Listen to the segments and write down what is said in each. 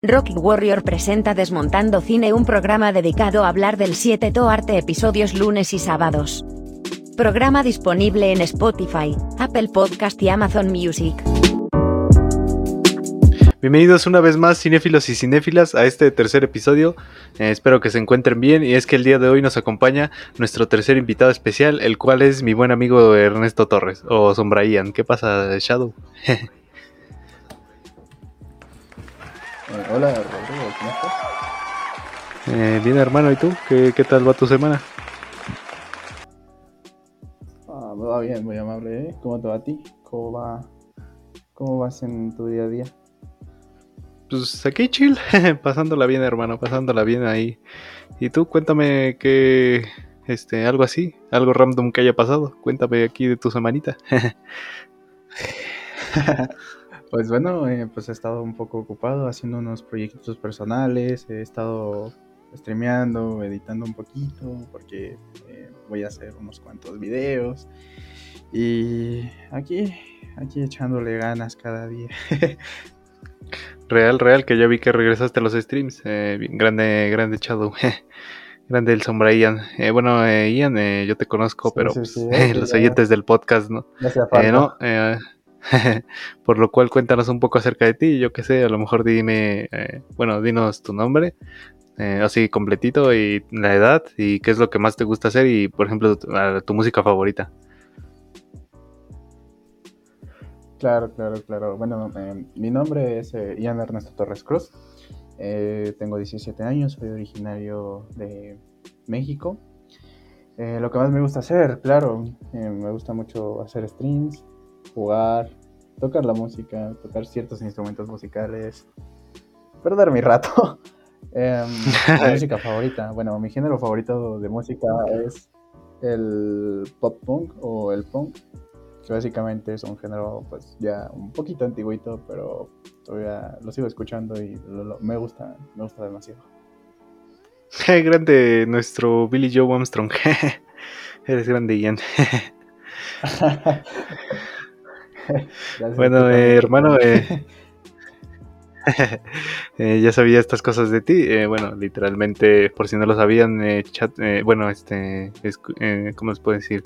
Rocky Warrior presenta Desmontando Cine, un programa dedicado a hablar del 7 to arte episodios lunes y sábados. Programa disponible en Spotify, Apple Podcast y Amazon Music. Bienvenidos una vez más, cinéfilos y cinéfilas, a este tercer episodio. Eh, espero que se encuentren bien y es que el día de hoy nos acompaña nuestro tercer invitado especial, el cual es mi buen amigo Ernesto Torres, o Sombraían. ¿Qué pasa, Shadow? hola Rodrigo, ¿cómo estás? Eh, bien hermano, ¿y tú? ¿Qué, ¿Qué, tal va tu semana? Ah, me va bien, muy amable, ¿eh? ¿Cómo te va a ti? ¿Cómo va? ¿Cómo vas en tu día a día? Pues aquí chill, pasándola bien hermano, pasándola bien ahí. ¿Y tú? Cuéntame que, este, algo así, algo random que haya pasado. Cuéntame aquí de tu semanita. Pues bueno, eh, pues he estado un poco ocupado haciendo unos proyectos personales, he estado streameando, editando un poquito, porque eh, voy a hacer unos cuantos videos. Y aquí, aquí echándole ganas cada día. real, real, que ya vi que regresaste a los streams. Eh, grande, grande Shadow. grande el sombra Ian. Eh, bueno, eh, Ian, eh, yo te conozco, Sí, pero sí, pues, sí, los oyentes del podcast, ¿no? Falta. no, por lo cual cuéntanos un poco acerca de ti, yo qué sé, a lo mejor dime, eh, bueno, dinos tu nombre, eh, así completito y la edad y qué es lo que más te gusta hacer y, por ejemplo, tu, música favorita. Claro, claro, claro. Bueno, eh, mi nombre es eh, Ian Ernesto Torres Cruz. Tengo 17 años, soy originario de México. Lo que más me gusta hacer, claro, eh, me gusta mucho hacer streams, jugar, tocar la música, tocar ciertos instrumentos musicales, perder mi rato. Em, mi música favorita, bueno, mi género favorito de música es el pop punk o el punk que básicamente es un género pues ya un poquito antiguito, pero todavía lo sigo escuchando y lo- lo- me gusta, me gusta demasiado. grande nuestro Billy Joe Armstrong. Eres grande, Ian. Bueno, eh, hermano, eh, Eh, ya sabía estas cosas de ti. eh, bueno, literalmente, por si no lo sabían, eh, chat, eh, bueno, este, eh, ¿cómo les puedo decir?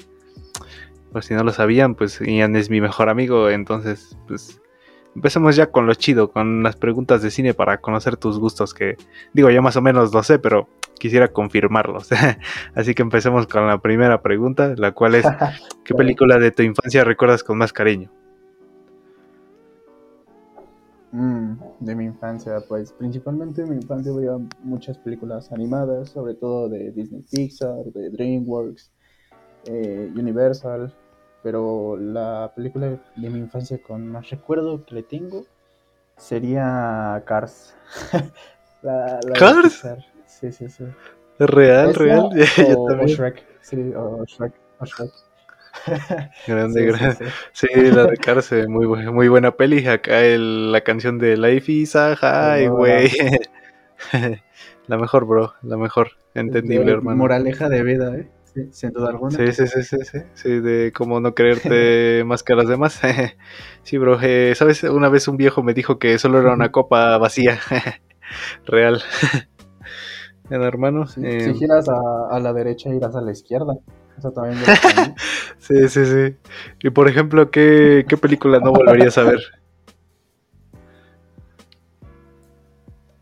Por si no lo sabían, pues Ian es mi mejor amigo, entonces, pues, empecemos ya con lo chido, con las preguntas de cine para conocer tus gustos, que digo, ya más o menos lo sé, pero quisiera confirmarlos. Así que empecemos con la primera pregunta, la cual es, ¿qué película de tu infancia recuerdas con más cariño? Mm, de mi infancia, pues principalmente en mi infancia veía muchas películas animadas, sobre todo de Disney Pixar, de DreamWorks, eh, Universal, pero la película de mi infancia con más recuerdo que le tengo sería Cars. la, ¿Cars? Sí, sí, sí. Real, Esa real. Yo o, o también. Shrek, sí, o Shrek, o Shrek. Grande, Sí, grande. sí. Sí, la de Cárcel, muy, muy buena peli. Acá el- la canción de Life is a High, güey. La mejor, bro, la mejor. Entendible, De hermano. Moraleja de vida, ¿eh? Sin duda alguna. Sí, sí, sí, sí, sí, sí, de cómo no creerte más que las demás. Sí, bro, eh, ¿sabes? Una vez un viejo me dijo que solo era una copa vacía. Real. Bueno, hermano. Sí, eh, Si giras a, a la derecha, irás a la izquierda. Eso también. Sí, sí, sí. Y por ejemplo, ¿qué, qué película no volverías a ver?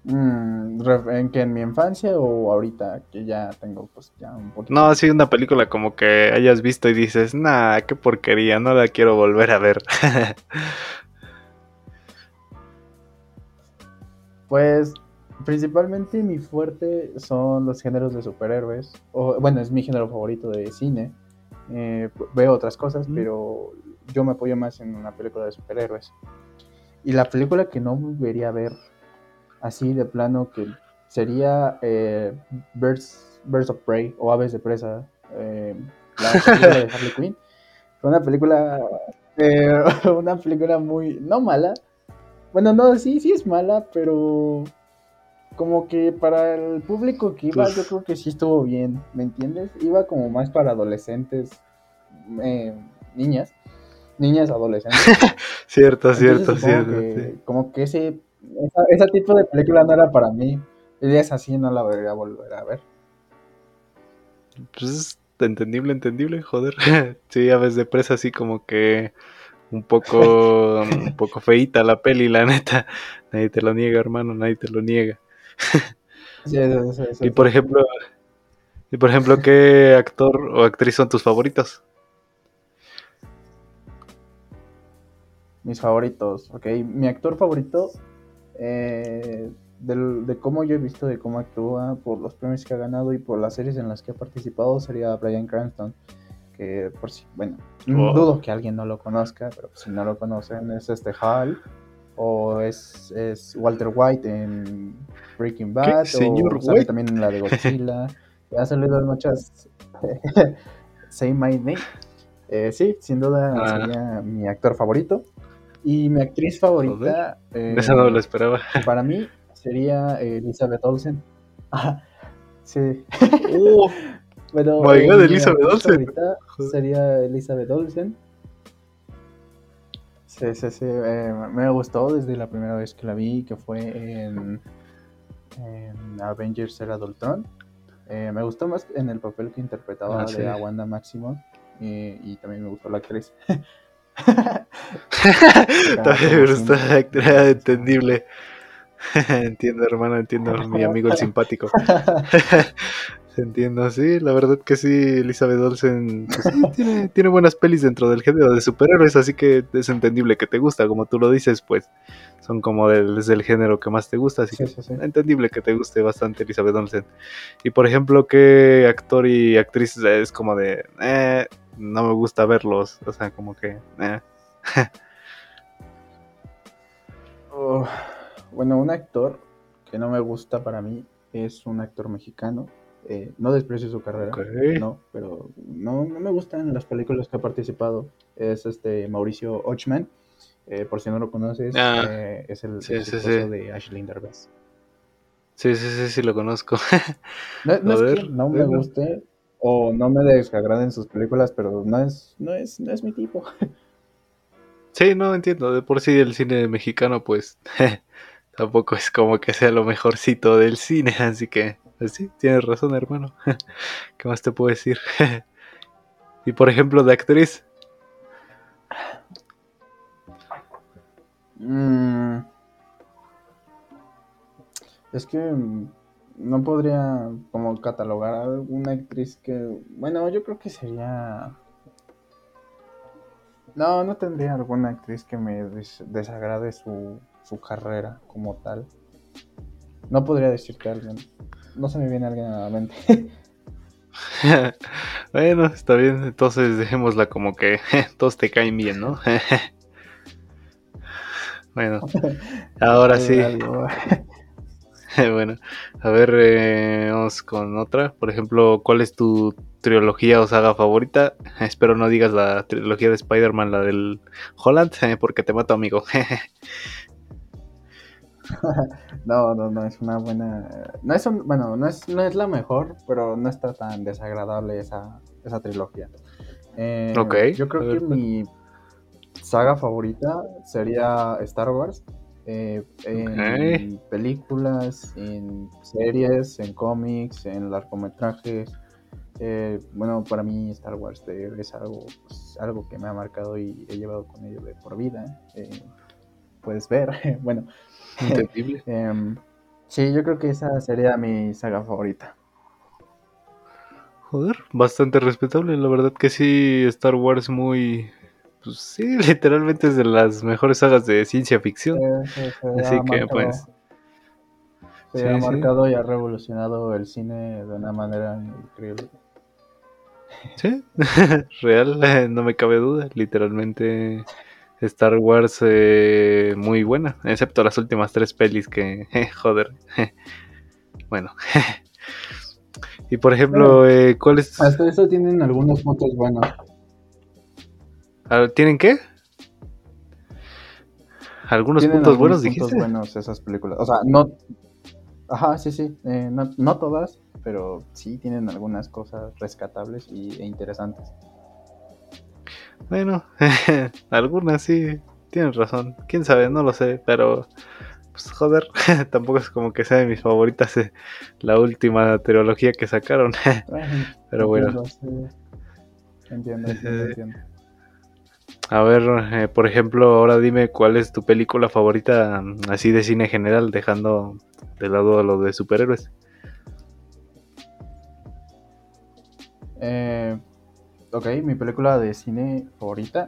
Mm, ¿En que en mi infancia o ahorita que ya tengo pues ya un poquito? No, sí, una película como que hayas visto y dices, nah, qué porquería, no la quiero volver a ver. Pues principalmente mi fuerte son los géneros de superhéroes. O, bueno, es mi género favorito de cine. Eh, veo otras cosas, Mm. pero yo me apoyo más en una película de superhéroes. Y la película que no volvería a ver así de plano que sería eh, Birds, Birds of Prey o Aves de Presa. eh, la película de Harley Quinn. Fue una película, eh, una película muy, no mala. Bueno, no, sí, sí es mala, pero como que para el público que iba, yo creo que sí estuvo bien, ¿me entiendes? Iba como más para adolescentes, eh, niñas, niñas adolescentes. cierto, Entonces, cierto, cierto. que- sí. Como que ese esa, ese tipo de película no era para mí. Y es así, no la volvería a volver a ver. Pues es entendible, entendible, joder. sí, a veces de presa así como que un poco, un poco feita la peli, la neta. Nadie te lo niega, hermano, nadie te lo niega. Sí. Y por ejemplo, y por ejemplo, ¿qué actor o actriz son tus favoritos? Mis favoritos, ok. Mi actor favorito, eh, del- de cómo yo he visto de cómo actúa, por los premios que ha ganado y por las series en las que ha participado, sería Bryan Cranston. Que por si, bueno, Oh. dudo que alguien no lo conozca, pero si no lo conocen, es este Hal. O es, es Walter White en Breaking Bad. ¿Señor o sale también en la de Godzilla. ha salido muchas. Say My Name. Eh, sí, sin duda Ah. sería mi actor favorito. Y mi actriz favorita, eh, Esa no lo esperaba. para mí, sería eh, Elizabeth Olsen. Ah, sí. Oh, Pero My God, mi Elizabeth Olsen. sería Elizabeth Olsen. Sí, sí, sí. eh, me gustó desde la primera vez que la vi, que fue en, en Avengers Era de Ultron. Eh, me gustó más en el papel que interpretaba Ah, sí. de a Wanda Maximoff. Y, y también me gustó la actriz. También me gustó la actriz, entendible. entiendo, hermano, entiendo, mi amigo el simpático. Entiendo, sí, la verdad que sí, Elizabeth Olsen pues sí, tiene, tiene buenas pelis dentro del género de superhéroes, así que es entendible que te gusta, como tú lo dices, pues son como del, es del género que más te gusta, así Sí, que sí, sí. entendible que te guste bastante Elizabeth Olsen. Y por ejemplo, ¿qué actor y actriz es como de, eh, no me gusta verlos? O sea, como que, eh. Oh, bueno, un actor que no me gusta para mí es un actor mexicano. Eh, no desprecio su carrera, no, pero no, no me gustan las películas que ha participado. Es este Mauricio Ochman. Eh, por si no lo conoces, Ah, eh, es el, sí, el sí, esposo sí. de Ashley Derbez. Sí, sí, sí, sí, lo conozco. No, es ver, que no me guste o no me desagraden sus películas, pero no es, no es, no es mi tipo. Sí, no entiendo. De por sí el cine mexicano, pues tampoco es como que sea lo mejorcito del cine, así que pues sí, tienes razón, hermano. ¿Qué más te puedo decir? y por ejemplo, de actriz, Mm. Es que no podría como catalogar a alguna actriz que, bueno, yo creo que sería... No, no tendría alguna actriz que me des- desagrade su, su carrera como tal. No podría decirte a alguien. No se me viene alguien a la mente. bueno, está bien, entonces dejémosla como que todos te caen bien, ¿no? bueno, ahora sí. Bueno, a ver, eh, vamos con otra. Por ejemplo, ¿cuál es tu trilogía o saga favorita? Espero no digas la trilogía de Spider-Man, la del Holland, eh, porque te mato, amigo. No, no, no, es una buena. No es un- bueno, no es, no es la mejor, pero no está tan desagradable esa, esa trilogía. Eh, Ok, Yo creo que pues. mi saga favorita sería Star Wars. eh, en películas, en series, en cómics, en largometrajes. Eh, bueno, para mí Star Wars es algo, pues, algo que me ha marcado y he llevado con ello de por vida. Eh, puedes ver, bueno, Entendible. Em, sí, yo creo que esa sería mi saga favorita. Joder, bastante respetable. La verdad que sí, Star Wars muy... Pues sí, literalmente es de las mejores sagas de ciencia ficción. Así que, marcado- pues, se ha marcado y ha revolucionado el cine de una manera increíble. Sí, real, no me cabe duda. Literalmente Star Wars eh, muy buena, excepto las últimas tres pelis que, joder. Bueno. Y por ejemplo, eh, ¿cuáles Hasta eso tienen algunos puntos buenos. Tienen qué? Algunos Tienen puntos buenos, puntos dijiste. buenos esas películas. O sea, no. Ajá, sí, sí. eh, no, no todas, pero sí tienen algunas cosas rescatables y, e interesantes. Bueno, algunas sí, tienes razón. Quién sabe, no lo sé, pero pues joder, tampoco es como que sea de mis favoritas eh, la última trilogía que sacaron. Pero bueno. Entiendo, entiendo, entiendo. A ver, eh, por ejemplo, ahora dime cuál es tu película favorita mm, así de cine general, dejando de lado lo de superhéroes. Eh, ok, mi película de cine favorita.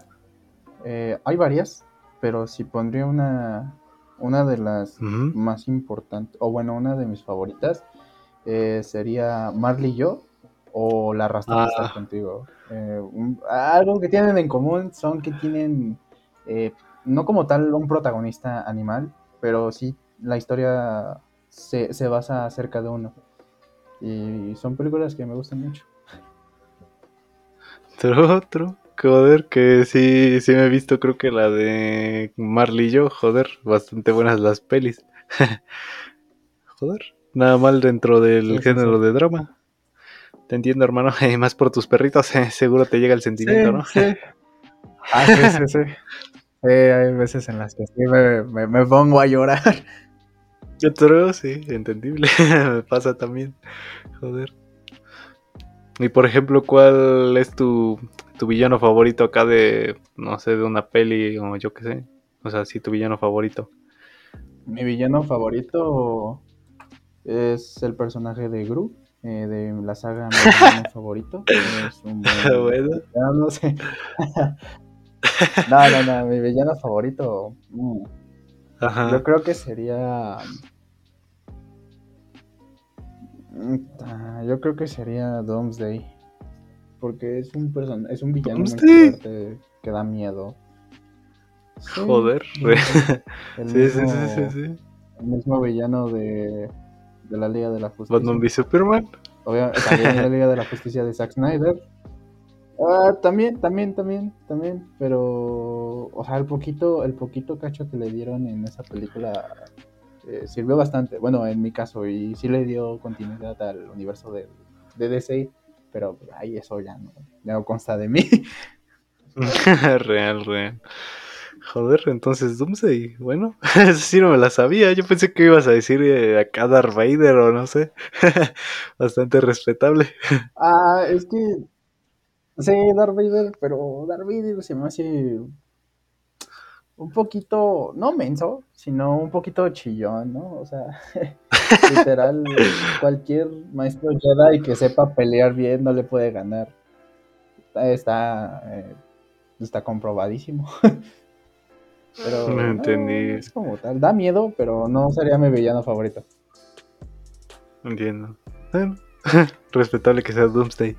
Eh, hay varias, pero si pondría una, una de las más importantes, o bueno, una de mis favoritas, eh, sería Marley y yo, o La Rasta ah. contigo. Eh, algo que tienen en común son que tienen, eh, no como tal un protagonista animal, pero sí la historia se, se basa acerca de uno. Y son películas que me gustan mucho. Otro, otro. Joder, que sí, sí me he visto, creo que la de Marley y yo, joder, bastante buenas las pelis. joder, nada mal dentro del género de drama. Te entiendo, hermano, y más por tus perritos, eh, seguro te llega el sentimiento, ¿no? Sí. Ah, sí, sí, sí. hay veces en las que sí me, me, pongo a llorar. Yo creo, sí, entendible. me pasa también. Joder. Y por ejemplo, ¿cuál es tu, tu villano favorito acá de, no sé, de una peli o yo qué sé? O sea, sí, tu villano favorito. Mi villano favorito es el personaje de Gru eh, de la saga mi villano favorito. Es un buen... no, no sé. no, no, no, mi villano favorito. Mm, yo creo que sería. Mm, yo creo que sería Doomsday. Porque es un person es un villano muy fuerte que da miedo. Joder. El, sí, sí, sí, sí, El mismo villano de de la Liga de la Justicia. ¿Batman v Superman? Obviamente, también la Liga de la Justicia de Zack Snyder. Ah, también, también, también, también, pero, o sea, el poquito, el poquito cacho que le dieron en esa película eh, sirvió bastante, bueno, en mi caso, y sí le dio continuidad al universo de, de DC, pero ahí eso ya no, ya no consta de mí. real, real. Joder, entonces Doomsday, bueno, eso sí no me la sabía. Yo pensé que ibas a decir eh, acá Darth Vader o no sé. Bastante respetable. Ah, es que. Sí, Darth Vader, pero Darth Vader se me hace un poquito, no menso, sino un poquito chillón, ¿no? O sea, literal, cualquier maestro Jedi que sepa pelear bien no le puede ganar. Está, eh, está comprobadísimo. Pero no entendí. es como tal, da miedo, pero no sería mi villano favorito. Entiendo. respetable que sea Doomsday.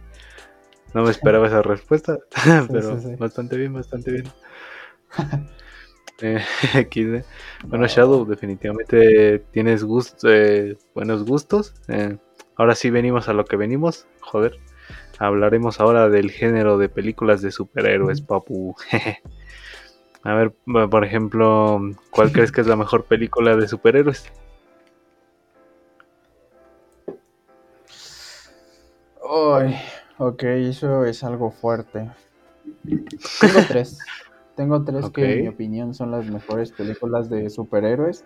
No me esperaba esa respuesta, pero bastante bien, bastante bien. eh, Bueno, Shadow, definitivamente tienes gusto, eh, buenos gustos. Eh, ahora sí venimos a lo que venimos. Joder, hablaremos ahora del género de películas de superhéroes, papu. A ver, por ejemplo, ¿cuál crees que es la mejor película de superhéroes? Ay, ok, eso es algo fuerte. Tengo tres. Tengo tres que en mi opinión son las mejores películas de superhéroes.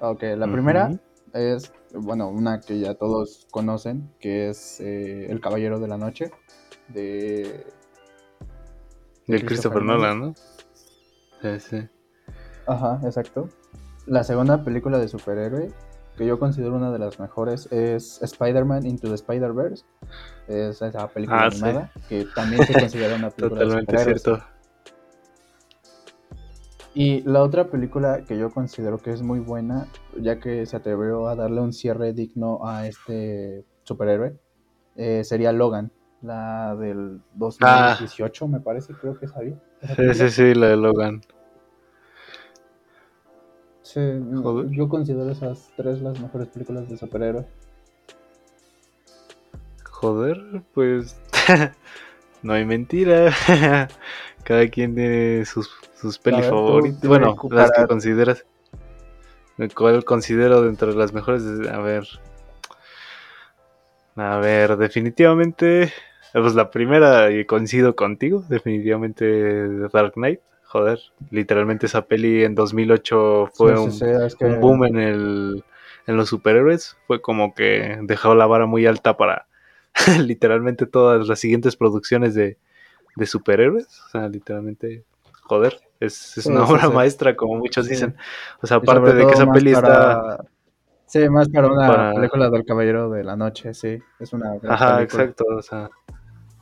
Ok, la primera es, bueno, una que ya todos conocen, que es eh, El Caballero de la Noche, de... De Christopher Nolan, ¿no? Sí, Ajá, exacto. La segunda película de superhéroe, que yo considero una de las mejores, es Spider-Man Into the Spider-Verse. Es esa película ah, animada, que también se considera una película Totalmente de cierto. Y la otra película que yo considero que es muy buena, ya que se atrevió a darle un cierre digno a este superhéroe, eh, sería Logan, la del 2018, me parece, creo que es ahí. Sí, sí, sí, la de Logan. Sí, yo considero esas tres las mejores películas de superhéroes. Joder, pues no hay mentira. Cada quien tiene sus, sus pelis favoritas. Bueno, las que consideras. ¿Cuál considero dentro de las mejores? A ver. A ver, definitivamente. Pues la primera, y coincido contigo, definitivamente Dark Knight joder, literalmente esa peli en 2008 fue un, un, boom en, el, en los superhéroes. Fue como que dejó la vara muy alta para literalmente todas las siguientes producciones de, de superhéroes. O sea, literalmente, joder, es, es una obra maestra, como muchos dicen. O sea, aparte de que esa peli está. Sí, más para una película del Caballero de la Noche, sí. Es una. Ajá, exacto. O sea,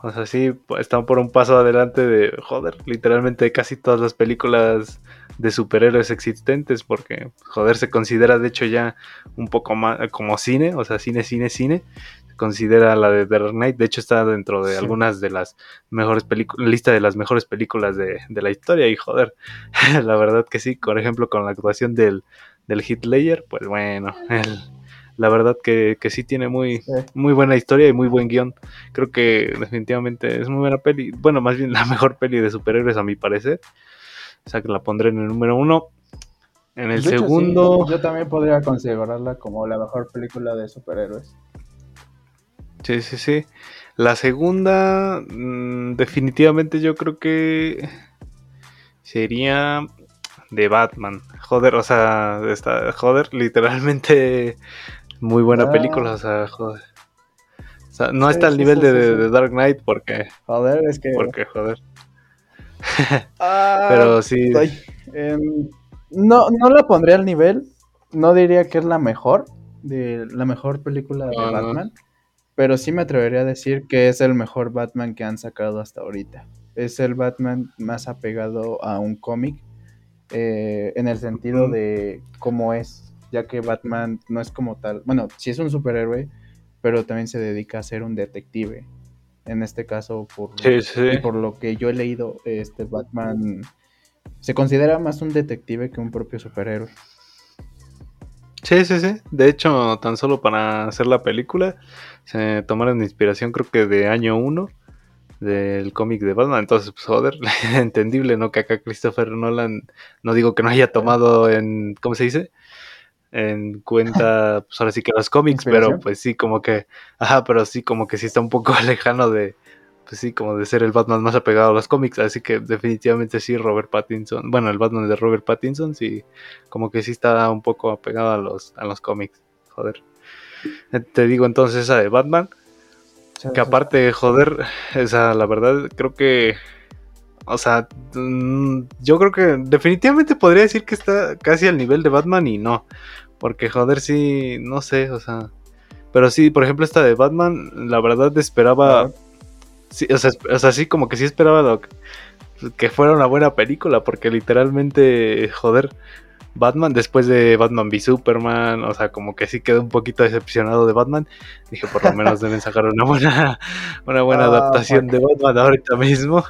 o sea, sí, están por un paso adelante de, joder, literalmente casi todas las películas de superhéroes existentes, porque, joder, se considera de hecho ya un poco más como cine, o sea, cine, cine, cine. Se considera la de Dark Knight, de hecho está dentro de algunas de las mejores películas, lista de las mejores películas de, de, la historia, y joder, la verdad que sí, por ejemplo, con la actuación del, del Hitler, pues bueno, el la verdad que, que sí tiene muy, muy buena historia y muy buen guion. Creo que definitivamente es muy buena peli. Bueno, más bien la mejor peli de superhéroes a mi parecer. O sea que la pondré en el número uno. En el segundo... yo también podría considerarla como la mejor película de superhéroes. Sí, sí, sí. La segunda, mm, definitivamente yo creo que sería de Batman. Joder, o sea, está, joder, literalmente muy buena película, o sea, joder. O sea, no está al nivel de, Dark Knight porque. Joder, es que. Porque, joder. Ah, Pero sí. Em, no, no la pondría al nivel. No diría que es la mejor. De la mejor película de Batman. Pero sí me atrevería a decir que es el mejor Batman que han sacado hasta ahorita. Es el Batman más apegado a un cómic. Eh, en el sentido de cómo es ya que Batman no es como tal, bueno, sí es un superhéroe, pero también se dedica a ser un detective. En este caso, por, por lo que yo he leído, este Batman se considera más un detective que un propio superhéroe. Sí, sí, sí. De hecho, tan solo para hacer la película, se tomaron inspiración creo que de año 1 del cómic de Batman. Entonces, pues joder, entendible, ¿no? Que acá Christopher Nolan, no digo que no haya tomado en, ¿cómo se dice? En cuenta, pues ahora sí que los cómics, pero pues sí, como que, ajá, pero sí, como que sí está un poco lejano de, pues sí, como de ser el Batman más apegado a los cómics, así que definitivamente sí, Robert Pattinson, bueno, el Batman de Robert Pattinson, sí, como que sí está un poco apegado a los, a los cómics, joder. Eh, te digo entonces esa de Batman, que aparte, joder, esa, la verdad, creo que o sea, mm, yo creo que definitivamente podría decir que está casi al nivel de Batman y no. Porque joder, sí, no sé, o sea. Pero sí, por ejemplo, esta de Batman, la verdad esperaba. Sí, o, sea, o sea, sí, como que sí esperaba lo que, fuera una buena película. Porque literalmente, joder, Batman, después de Batman v Superman, o sea, como que sí quedó un poquito decepcionado de Batman. Dije, por lo menos deben sacar una buena, una buena ah, adaptación de Batman ahorita mismo.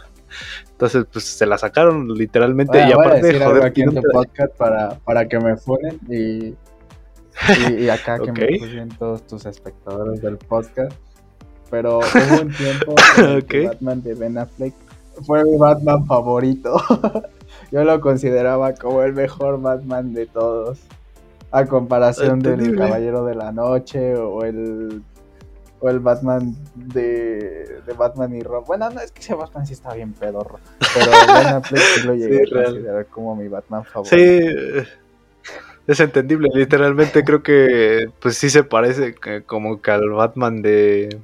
Entonces, pues se la sacaron literalmente. y aparte, joder, aquí en tu podcast para, para que me funen y, y, acá que me funen todos tus espectadores del podcast. Pero hubo un tiempo que Batman de Ben Affleck fue mi Batman favorito. Yo lo consideraba como el mejor Batman de todos. A comparación del Caballero de la Noche o el o el Batman de, de Batman y Rob. Bueno, no, es que ese Batman sí está bien pedorro. Pero Ben Affleck sí lo llegué a considerar como mi Batman favorito. Sí, es entendible. Literalmente creo que pues sí se parece como que al Batman de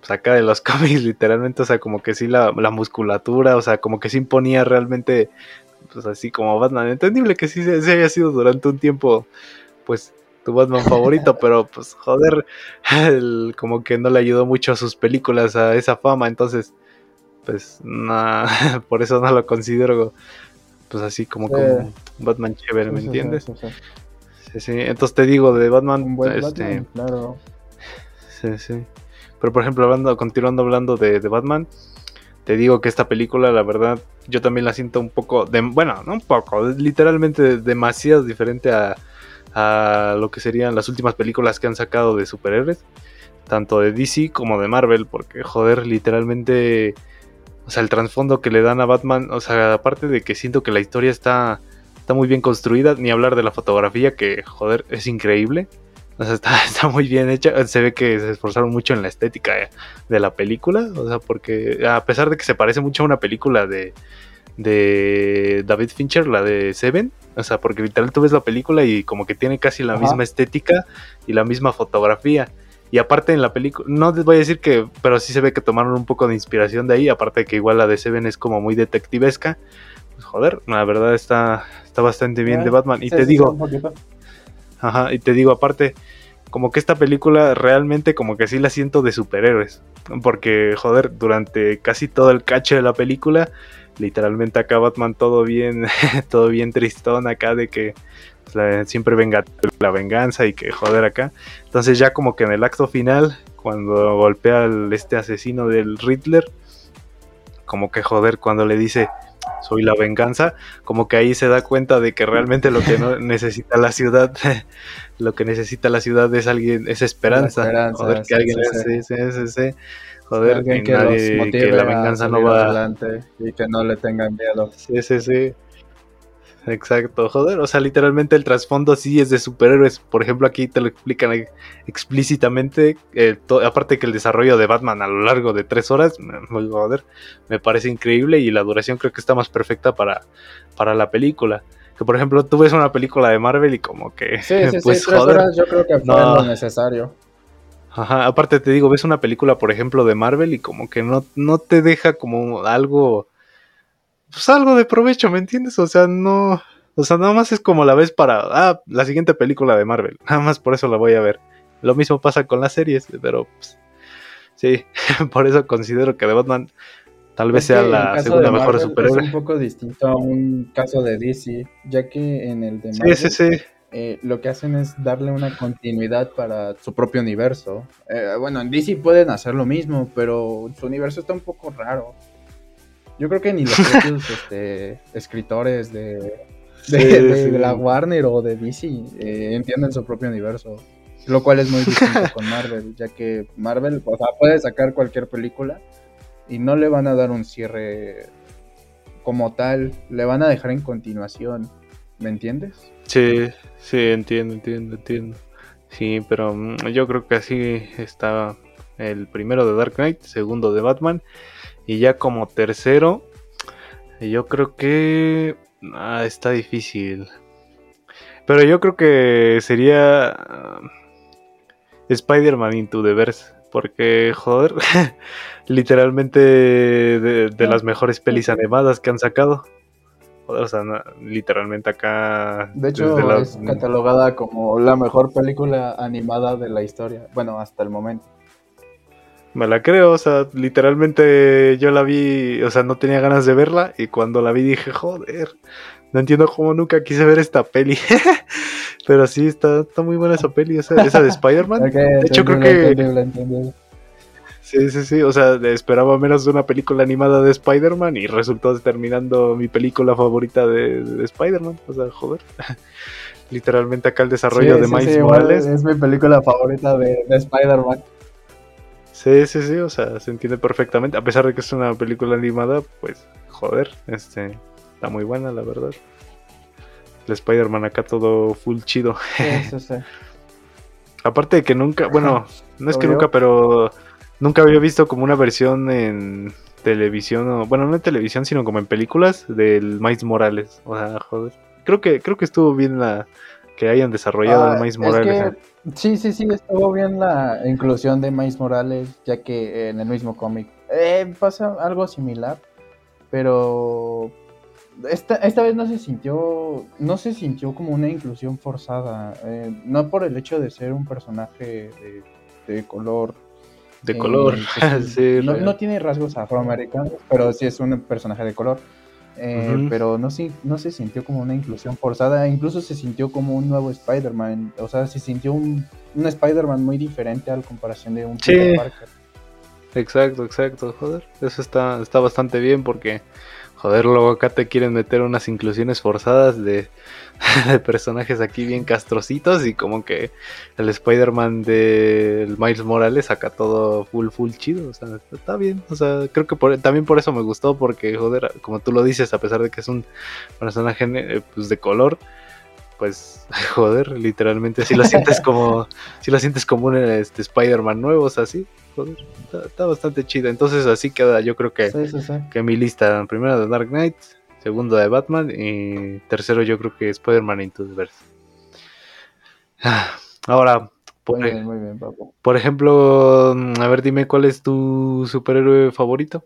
pues acá de los cómics, literalmente, o sea, como que sí la, la musculatura, o sea, como que sí imponía realmente, pues así como Batman. Entendible que sí, sí haya sido durante un tiempo, pues tu Batman favorito, pero pues joder, como que no le ayudó mucho a sus películas a esa fama, entonces pues nada, por eso no lo considero pues así como, como Batman chévere, ¿me entiendes? Sí, sí, entonces te digo de Batman, este, claro. Sí, sí. Pero por ejemplo, hablando, continuando hablando de, de Batman, te digo que esta película, la verdad, yo también la siento un poco, de, bueno, no un poco, literalmente demasiado diferente a, a lo que serían las últimas películas que han sacado de superhéroes, tanto de DC como de Marvel, porque joder, literalmente, o sea, el trasfondo que le dan a Batman, o sea, aparte de que siento que la historia está, está muy bien construida, ni hablar de la fotografía, que joder, es increíble. O sea, está, está, muy bien hecha. Se ve que se esforzaron mucho en la estética de la película. O sea, porque a pesar de que se parece mucho a una película de, de David Fincher, la de Seven. O sea, porque literal tú ves la película y como que tiene casi la misma estética y la misma fotografía. Y aparte en la película, no les voy a decir que, pero sí se ve que tomaron un poco de inspiración de ahí, aparte de que igual la de Seven es como muy detectivesca. Pues joder, la verdad está, está bastante bien de Batman. Y te digo, ajá, y te digo aparte, como que esta película realmente como que sí la siento de superhéroes. Porque, joder, durante casi todo el cacho de la película, literalmente acá Batman todo bien, todo bien tristón acá de que siempre venga la venganza y que joder acá. Entonces ya como que en el acto final, cuando golpea al este asesino del Riddler, como que joder, cuando le dice soy la venganza, como que ahí se da cuenta de que realmente lo que no necesita la ciudad, lo que necesita la ciudad es alguien, es esperanza. joder, que alguien joder, que, que la venganza no va adelante y que no le tengan miedo. Sí, sí, sí. Exacto, joder, o sea, literalmente el trasfondo sí es de superhéroes. Por ejemplo, aquí te lo explican explícitamente, eh, aparte que el desarrollo de Batman a lo largo de tres horas, joder, me parece increíble y la duración creo que está más perfecta para, para la película. Que por ejemplo, tú ves una película de Marvel y como que... Sí, sí, pues, tres horas yo creo que fue lo necesario. Ajá, aparte te digo, ves una película, por ejemplo, de Marvel y como que no, no te deja como algo pues algo de provecho, ¿me entiendes? O sea, no, o sea, nada más es como la ves para, ah, la siguiente película de Marvel, nada más por eso la voy a ver. Lo mismo pasa con las series, pero pues, sí, por eso considero que The Batman tal vez sea la segunda mejor superhéroe. Es un poco distinto a un caso de DC, ya que en el de Marvel, sí, sí, sí. Eh, lo que hacen es darle una continuidad para su propio universo. Eh, bueno, en DC pueden hacer lo mismo, pero su universo está un poco raro. Yo creo que ni los propios este, escritores de, de, la Warner o de DC eh, entienden su propio universo. Lo cual es muy distinto con Marvel, ya que Marvel o sea, puede sacar cualquier película y no le van a dar un cierre como tal, le van a dejar en continuación. ¿Me entiendes? Sí, sí, entiendo, entiendo, entiendo. Sí, pero mm, yo creo que así está el primero de Dark Knight, segundo de Batman y ya como tercero, yo creo que... Ah, está difícil. Pero yo creo que sería ah, Spider-Man Into the Verse. Porque, joder, literalmente de, las mejores pelis animadas que han sacado. Joder, o sea, literalmente acá. De hecho, es catalogada como la mejor película animada de la historia. Bueno, hasta el momento. Me la creo, o sea, literalmente yo la vi, o sea, no tenía ganas de verla y cuando la vi dije, joder, no entiendo cómo nunca quise ver esta peli. Pero sí, está, está muy buena esa peli, esa, de Spider-Man. de hecho, creo que... Sí, sí, sí, o sea, esperaba menos de una película animada de Spider-Man y resultó terminando mi película favorita de, Spider-Man, o sea, joder. Literalmente acá el desarrollo de Miles Morales. Es mi película favorita de, de Spider-Man. Sí, sí, sí, o sea, se entiende perfectamente. A pesar de que es una película animada, pues, joder, este, está muy buena, la verdad. El Spider-Man acá todo full chido. Sí, sí, Aparte de que nunca, bueno, no es que nunca, pero nunca había visto como una versión en televisión, o, bueno, no en televisión, sino como en películas del Miles Morales. O sea, joder. Creo que, creo que estuvo bien la que hayan desarrollado el ah, Miles Morales. Sí, sí, sí, estuvo bien la inclusión de Miles Morales, ya que en el mismo cómic eh, pasa algo similar, pero esta, esta vez no se sintió, no se sintió como una inclusión forzada, eh, no por el hecho de ser un personaje de, color. De color, eh, sí, no, no, tiene rasgos afroamericanos, pero sí es un personaje de color. Eh, pero no, no se sintió como una inclusión forzada, incluso se sintió como un nuevo Spider-Man, o sea, se sintió un, un Spider-Man muy diferente a la comparación de un Peter Parker. Exacto, exacto, joder, eso está, está bastante bien porque Joder, luego acá te quieren meter unas inclusiones forzadas de, personajes aquí bien castrocitos y como que el Spider-Man de Miles Morales saca todo full, full chido. O sea, está bien. O sea, creo que también por eso me gustó porque, joder, como tú lo dices, a pesar de que es un personaje eh, pues, de color, pues, joder, literalmente si lo sientes como, si lo sientes como un este, Spider-Man nuevo, o sea, sí, está, bastante chida. Entonces así queda, yo creo que, que mi lista, primero de Dark Knight, segundo de Batman y tercero yo creo que Spider-Man Into the Verse. Ah, ahora, por, Muy bien, muy bien, papu. por ejemplo, mm, a ver, dime cuál es tu superhéroe favorito.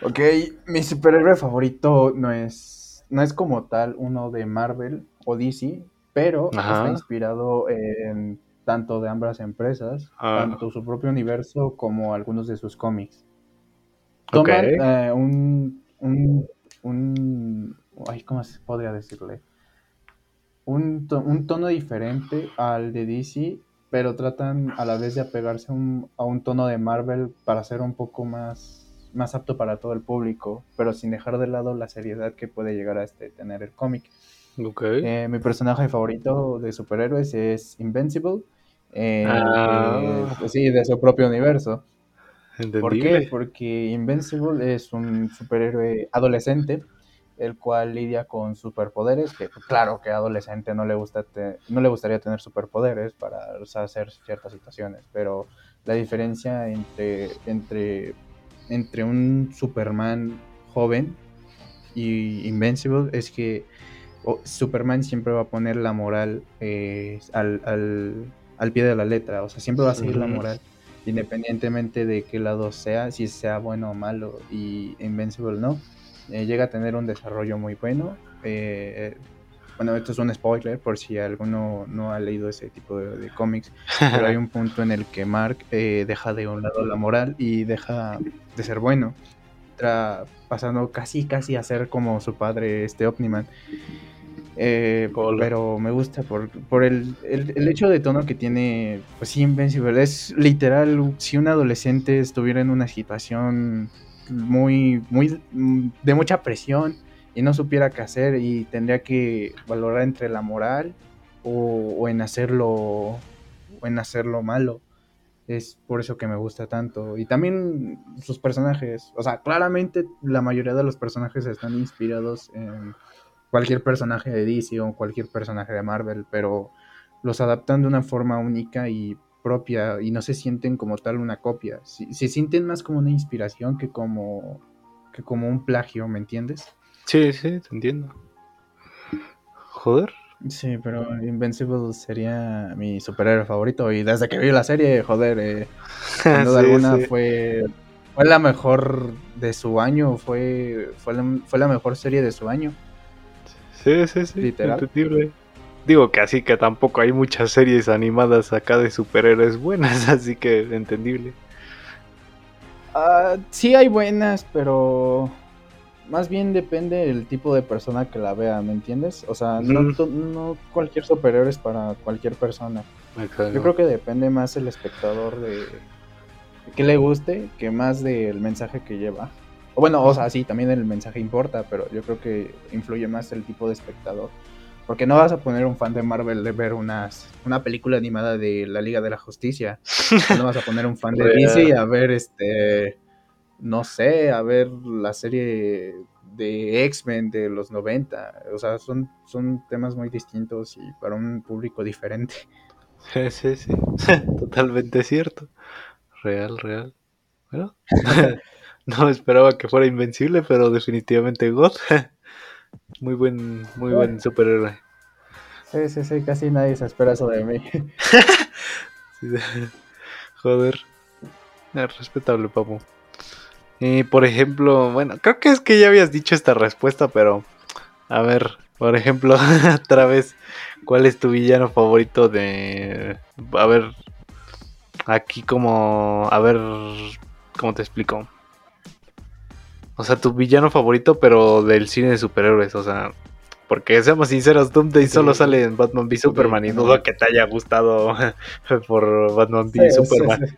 Ok, mi superhéroe favorito no es, no es como tal uno de Marvel o DC, pero Ajá. está inspirado en tanto de ambas empresas, Ah. tanto su propio universo como algunos de sus cómics. Toman eh, un, un, un, ay, ¿cómo se podría decirle? Un, to- un tono diferente al de DC, pero tratan a la vez de apegarse a un, a un tono de Marvel para ser un poco más, más apto para todo el público, pero sin dejar de lado la seriedad que puede llegar a este, tener el cómic. Eh, mi personaje favorito de superhéroes es Invincible, eh, Ah. pues sí, de su propio universo. ¿Por qué? Porque Invincible es un superhéroe adolescente, el cual lidia con superpoderes, que pues, claro que a adolescente no le, gusta te- no le gustaría tener superpoderes para o sea, hacer ciertas situaciones, pero la diferencia entre, entre, entre un Superman joven y Invincible es que Superman siempre va a poner la moral eh, al, al- al pie de la letra, o sea, siempre va a seguir la Ujú. moral independientemente de qué lado sea, si sea bueno o malo, y Invincible no, eh, llega a tener un desarrollo muy bueno. eh, bueno, esto es un spoiler por si alguno no ha leído ese tipo de, de cómics, pero hay un punto en el que Mark eh, deja de un lado la moral y deja de ser bueno, tra- pasando casi casi a ser como su padre, este Omniman. Eh, pero me gusta por, por el, el, el hecho de tono que tiene, pues sí, Invincible. Es literal, si un adolescente estuviera en una situación muy, muy, de mucha presión y no supiera qué hacer y tendría que valorar entre la moral o, o en hacerlo, o en hacerlo malo. Es por eso que me gusta tanto. Y también sus personajes. O sea, claramente la mayoría de los personajes están inspirados en cualquier personaje de DC o cualquier personaje de Marvel, pero los adaptan de una forma única y propia y no se sienten como tal una copia. Si- se sienten más como una inspiración que como, que como un plagio, ¿me entiendes? Sí, sí, te entiendo. Joder. Sí, pero Invincible sería mi superhéroe favorito y desde que vi la serie, joder, eh, sin duda Sí, alguna sí. fue fue la mejor de su año, fue fue la, fue la mejor serie de su año. Sí, sí, sí. Literal. Entendible. Digo que así que tampoco hay muchas series animadas acá de superhéroes buenas, así que entendible. Ah, sí hay buenas, pero más bien depende del tipo de persona que la vea, ¿me entiendes? O sea, no, to- no cualquier superhéroe es para cualquier persona. Yo creo que depende más el espectador de, de que le guste que más del mensaje que lleva. O bueno, o sea, sí, también el mensaje importa, pero yo creo que influye más el tipo de espectador. Porque no vas a poner un fan de Marvel de ver unas, una película animada de la Liga de la Justicia. No vas a poner un fan de Real. DC a ver este, no sé, a ver la serie de X-Men de los 90. O sea, son, son temas muy distintos y para un público diferente. Sí, sí, sí. Totalmente cierto. Real, real. Bueno, no esperaba que fuera invencible, pero definitivamente God. Muy buen, muy buen superhéroe. Sí, sí, sí, casi nadie se espera eso de mí. Joder. Eh, Respetable, papu. Y por ejemplo, bueno, creo que es que ya habías dicho esta respuesta, pero a ver, por ejemplo, otra vez, ¿cuál es tu villano favorito de... A ver, aquí como... A ver, ¿cómo te explico? O sea, tu villano favorito, pero del cine de superhéroes, o sea... Porque seamos sinceros, Doomsday Sí. solo sale en Batman v Superman y no. dudo que te haya gustado por Batman v Sí, Superman.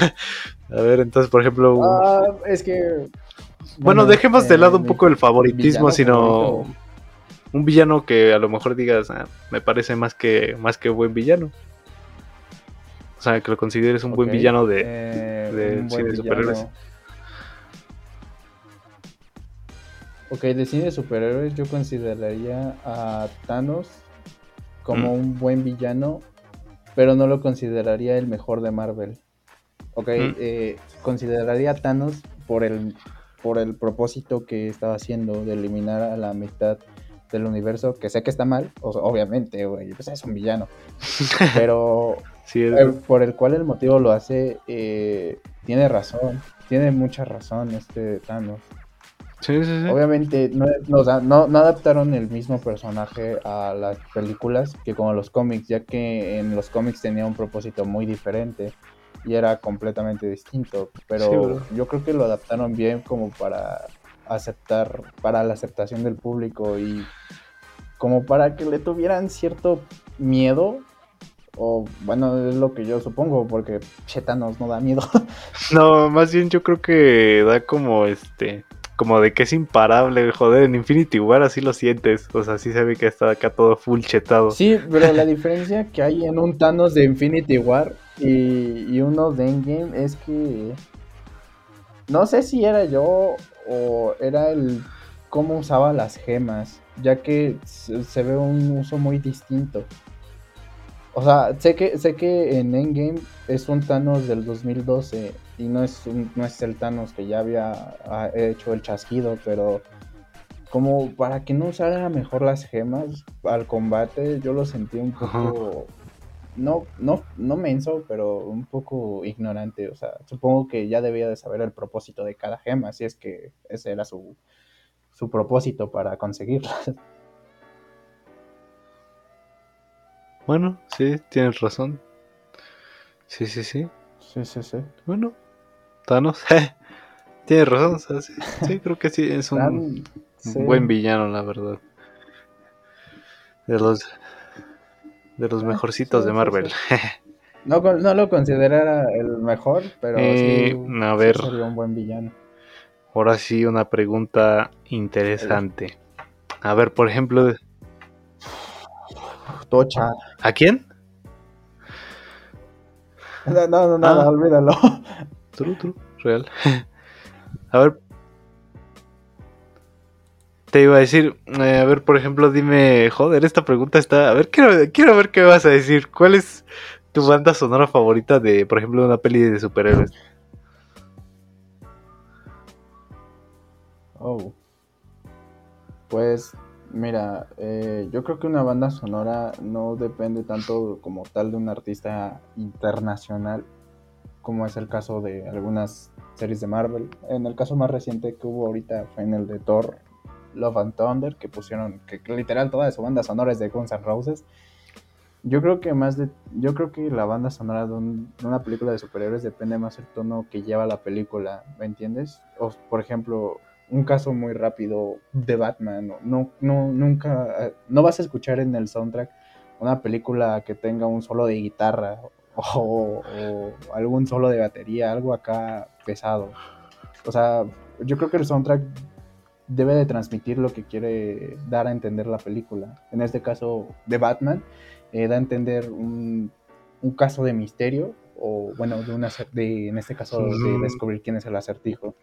A ver, entonces, por ejemplo, Ah, es que. bueno, dejemos de lado un poco el favoritismo, sino favorito, un villano que a lo mejor digas, "Ah, me parece más que más que buen villano. O sea, que lo consideres un buen villano de... eh, de buen de superhéroes. Ok, de cine de superhéroes yo consideraría a Thanos como Mm. un buen villano, pero no lo consideraría el mejor de Marvel. Ok, Mm. eh, consideraría a Thanos por el, por el propósito que estaba haciendo de eliminar a la mitad del universo, que sé que está mal, obviamente, güey, pues es un villano. Pero por el cual el motivo lo hace, eh, tiene razón, tiene mucha razón este Thanos. Sí, sí, sí. Obviamente no, no, no, adaptaron el mismo personaje a las películas que como los cómics, ya que en los cómics tenía un propósito muy diferente y era completamente distinto. Pero yo creo que lo adaptaron bien como para aceptar, para la aceptación del público y como para que le tuvieran cierto miedo. O bueno, es lo que yo supongo, porque Chetanos no da miedo. No, más bien yo creo que da como este como de que es imparable, joder, en Infinity War así lo sientes, o sea, sí se ve que está acá todo full chetado. Sí, pero la diferencia que hay en un Thanos de Infinity War y, y uno de Endgame es que no sé si era yo o era el cómo usaba las gemas, ya que se, ve un uso muy distinto. O sea, sé que, sé que en Endgame es un Thanos del 2012 y no es, no es el Thanos que ya había hecho el chasquido, pero como para que no usara mejor las gemas al combate, yo lo sentí un poco no, no, no menso, pero un poco ignorante. O sea, supongo que ya debía de saber el propósito de cada gema, si es que ese era su, su propósito para conseguirla. Bueno, sí, tienes razón. Sí, sí, sí. Sí, sí, sí. Bueno, Thanos, tienes razón. sí, creo que sí, es un, buen villano, la verdad. De los de los ah, mejorcitos de Marvel. No, no, lo considerara el mejor, pero sí, eh, a ver, sería un buen villano. Ahora sí, una pregunta interesante. A ver, por ejemplo. Tocha. ¿A quién? No, no, no, ah. olvídalo. True, true, real. A ver, te iba a decir, eh, a ver, por ejemplo, dime, joder, esta pregunta está, a ver, quiero, quiero ver qué vas a decir. ¿Cuál es tu banda sonora favorita de, por ejemplo, una peli de superhéroes? Oh. Pues, mira, eh, yo creo que una banda sonora no depende tanto como tal de un artista internacional, como es el caso de algunas series de Marvel. En el caso más reciente que hubo ahorita fue en el de Thor, Love and Thunder, que pusieron, que literal toda su banda sonora es de Guns N' Roses. Yo creo que más de, yo creo que la banda sonora de, una película de superhéroes depende más del tono que lleva la película, ¿me entiendes? O por ejemplo, un caso muy rápido de Batman, no, no, nunca, no vas a escuchar en el soundtrack una película que tenga un solo de guitarra o, o algún solo de batería, algo acá pesado. O sea, yo creo que el soundtrack debe de transmitir lo que quiere dar a entender la película. En este caso de Batman, eh, da a entender un, caso de misterio, o bueno, de, una, de en este caso de descubrir quién es el acertijo.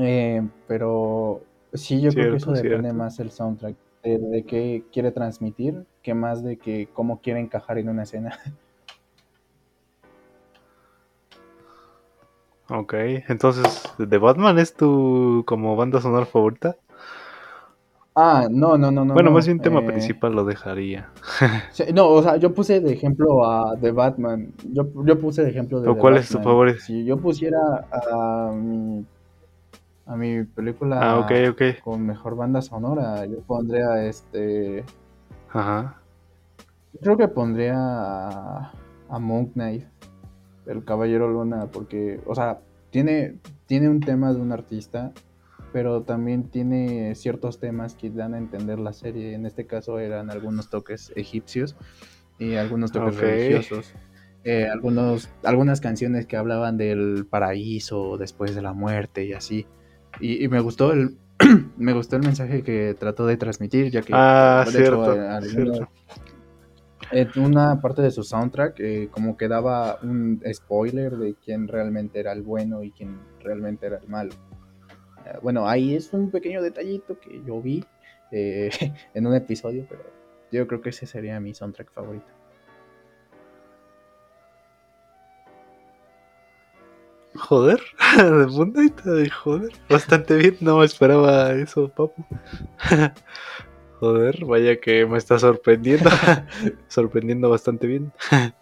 Eh, pero sí, yo creo que eso depende más del soundtrack, de, de, qué quiere transmitir, que más de que cómo quiere encajar en una escena. Ok, entonces, ¿The Batman es tu como banda sonora favorita? Ah, no, no, no, no. Bueno, más bien tema eh, principal lo dejaría. no, o sea, yo puse de ejemplo a The Batman. Yo, yo puse de ejemplo de. ¿O cuál es tu favorito? Si yo pusiera a mi, a mi película ah, con mejor banda sonora, yo pondría este. Ajá. Creo que pondría a, a Monk Knight el Caballero Luna, porque, o sea, tiene, tiene un tema de un artista, pero también tiene ciertos temas que dan a entender la serie. En este caso eran algunos toques egipcios y algunos toques religiosos. Eh, algunos, algunas canciones que hablaban del paraíso después de la muerte y así. Y, me gustó el me gustó el mensaje que trató de transmitir, ya que ah, cierto, en una parte de su soundtrack eh, como que daba un spoiler de quién realmente era el bueno y quién realmente era el malo. Eh, bueno, ahí es un pequeño detallito que yo vi eh, en un episodio, pero yo creo que ese sería mi soundtrack favorito. joder, de puntita, de joder, bastante bien, no esperaba eso, papu. joder, vaya que me está sorprendiendo, sorprendiendo bastante bien.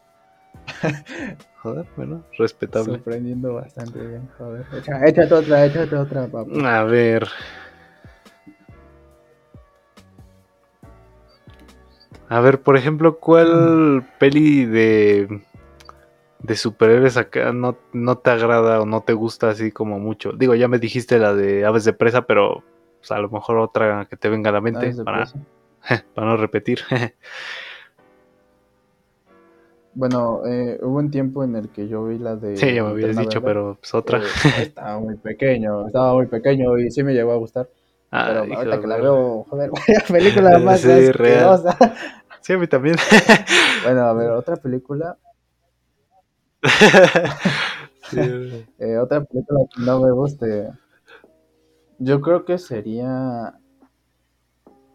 joder, bueno, respetable. Sorprendiendo bastante bien, joder. échate otra, échate otra, papu. A ver. A ver, por ejemplo, ¿cuál peli de de superhéroes acá no, no te agrada o no te gusta así como mucho? Digo, ya me dijiste la de Aves de Presa, pero pues, a lo mejor otra que te venga a la mente para, para no repetir. Bueno, eh, hubo un tiempo en el que yo vi la de... Sí, ya me habías dicho, pero pues otra. Eh, estaba muy pequeño, estaba muy pequeño y sí me llegó a gustar. Ah, pero ahorita que la veo, joder, vaya película más sí, real. Sí, a mí también. bueno, a ver, otra película. Eh, otra película que no me guste. Yo creo que sería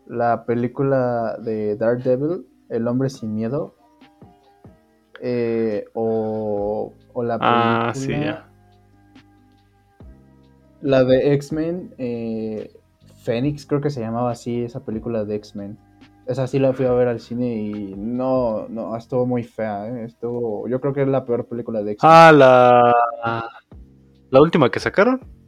la película de Daredevil, El hombre sin miedo. Eh, o, o, la ah, película. Ah, sí, La de X-Men, eh, Phoenix, creo que se llamaba así, esa película de X-Men. Esa sí la fui a ver al cine y no, no, estuvo muy fea, ¿eh? Estuvo, yo creo que es la peor película de X-Men. Ah, la... ¿La última que sacaron?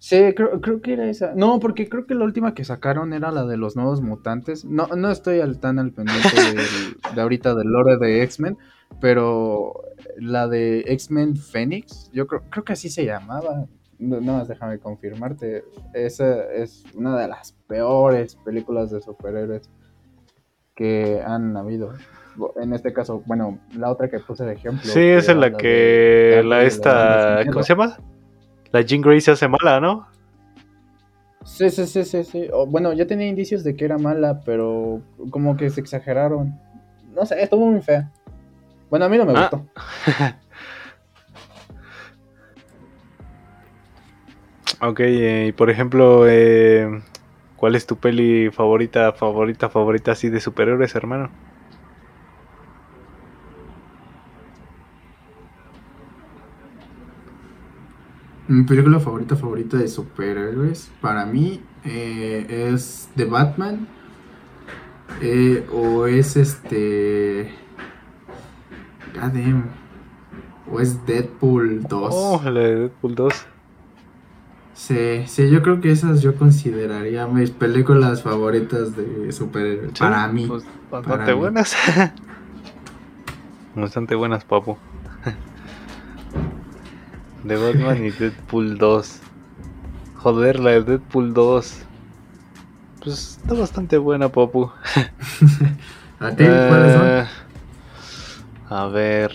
Sí, creo, creo, que era esa. No, porque creo que la última que sacaron era la de los nuevos mutantes. No, no estoy al, tan al pendiente de, ahorita del lore de X-Men, pero la de X-Men Phoenix, yo creo, creo que así se llamaba no, más déjame confirmarte, esa es una de las peores películas de superhéroes que han habido. En este caso, bueno, la otra que puse de ejemplo. Sí, es en la, que la esta, ¿cómo se llama? La Jean Grey se hace mala, ¿no? Sí, sí, sí, sí, sí. bueno, ya tenía indicios de que era mala, pero como que se exageraron. No sé, estuvo muy fea. Bueno, a mí no me ah. gustó. Ok, eh, y por ejemplo, eh, ¿cuál es tu peli favorita, favorita, favorita así de superhéroes, hermano? Mi película favorita, favorita de superhéroes, para mí eh, es The Batman. o es este. God O es Deadpool 2. Oh, la de Deadpool 2. Sí, sí, yo creo que esas yo consideraría mis películas favoritas de superhéroes. para mí. Pues, bastante buenas. bastante buenas, papu. de Batman y Deadpool 2. Joder, la de Deadpool 2. Pues está bastante buena, papu. ¿A ti cuáles son? Eh, a ver.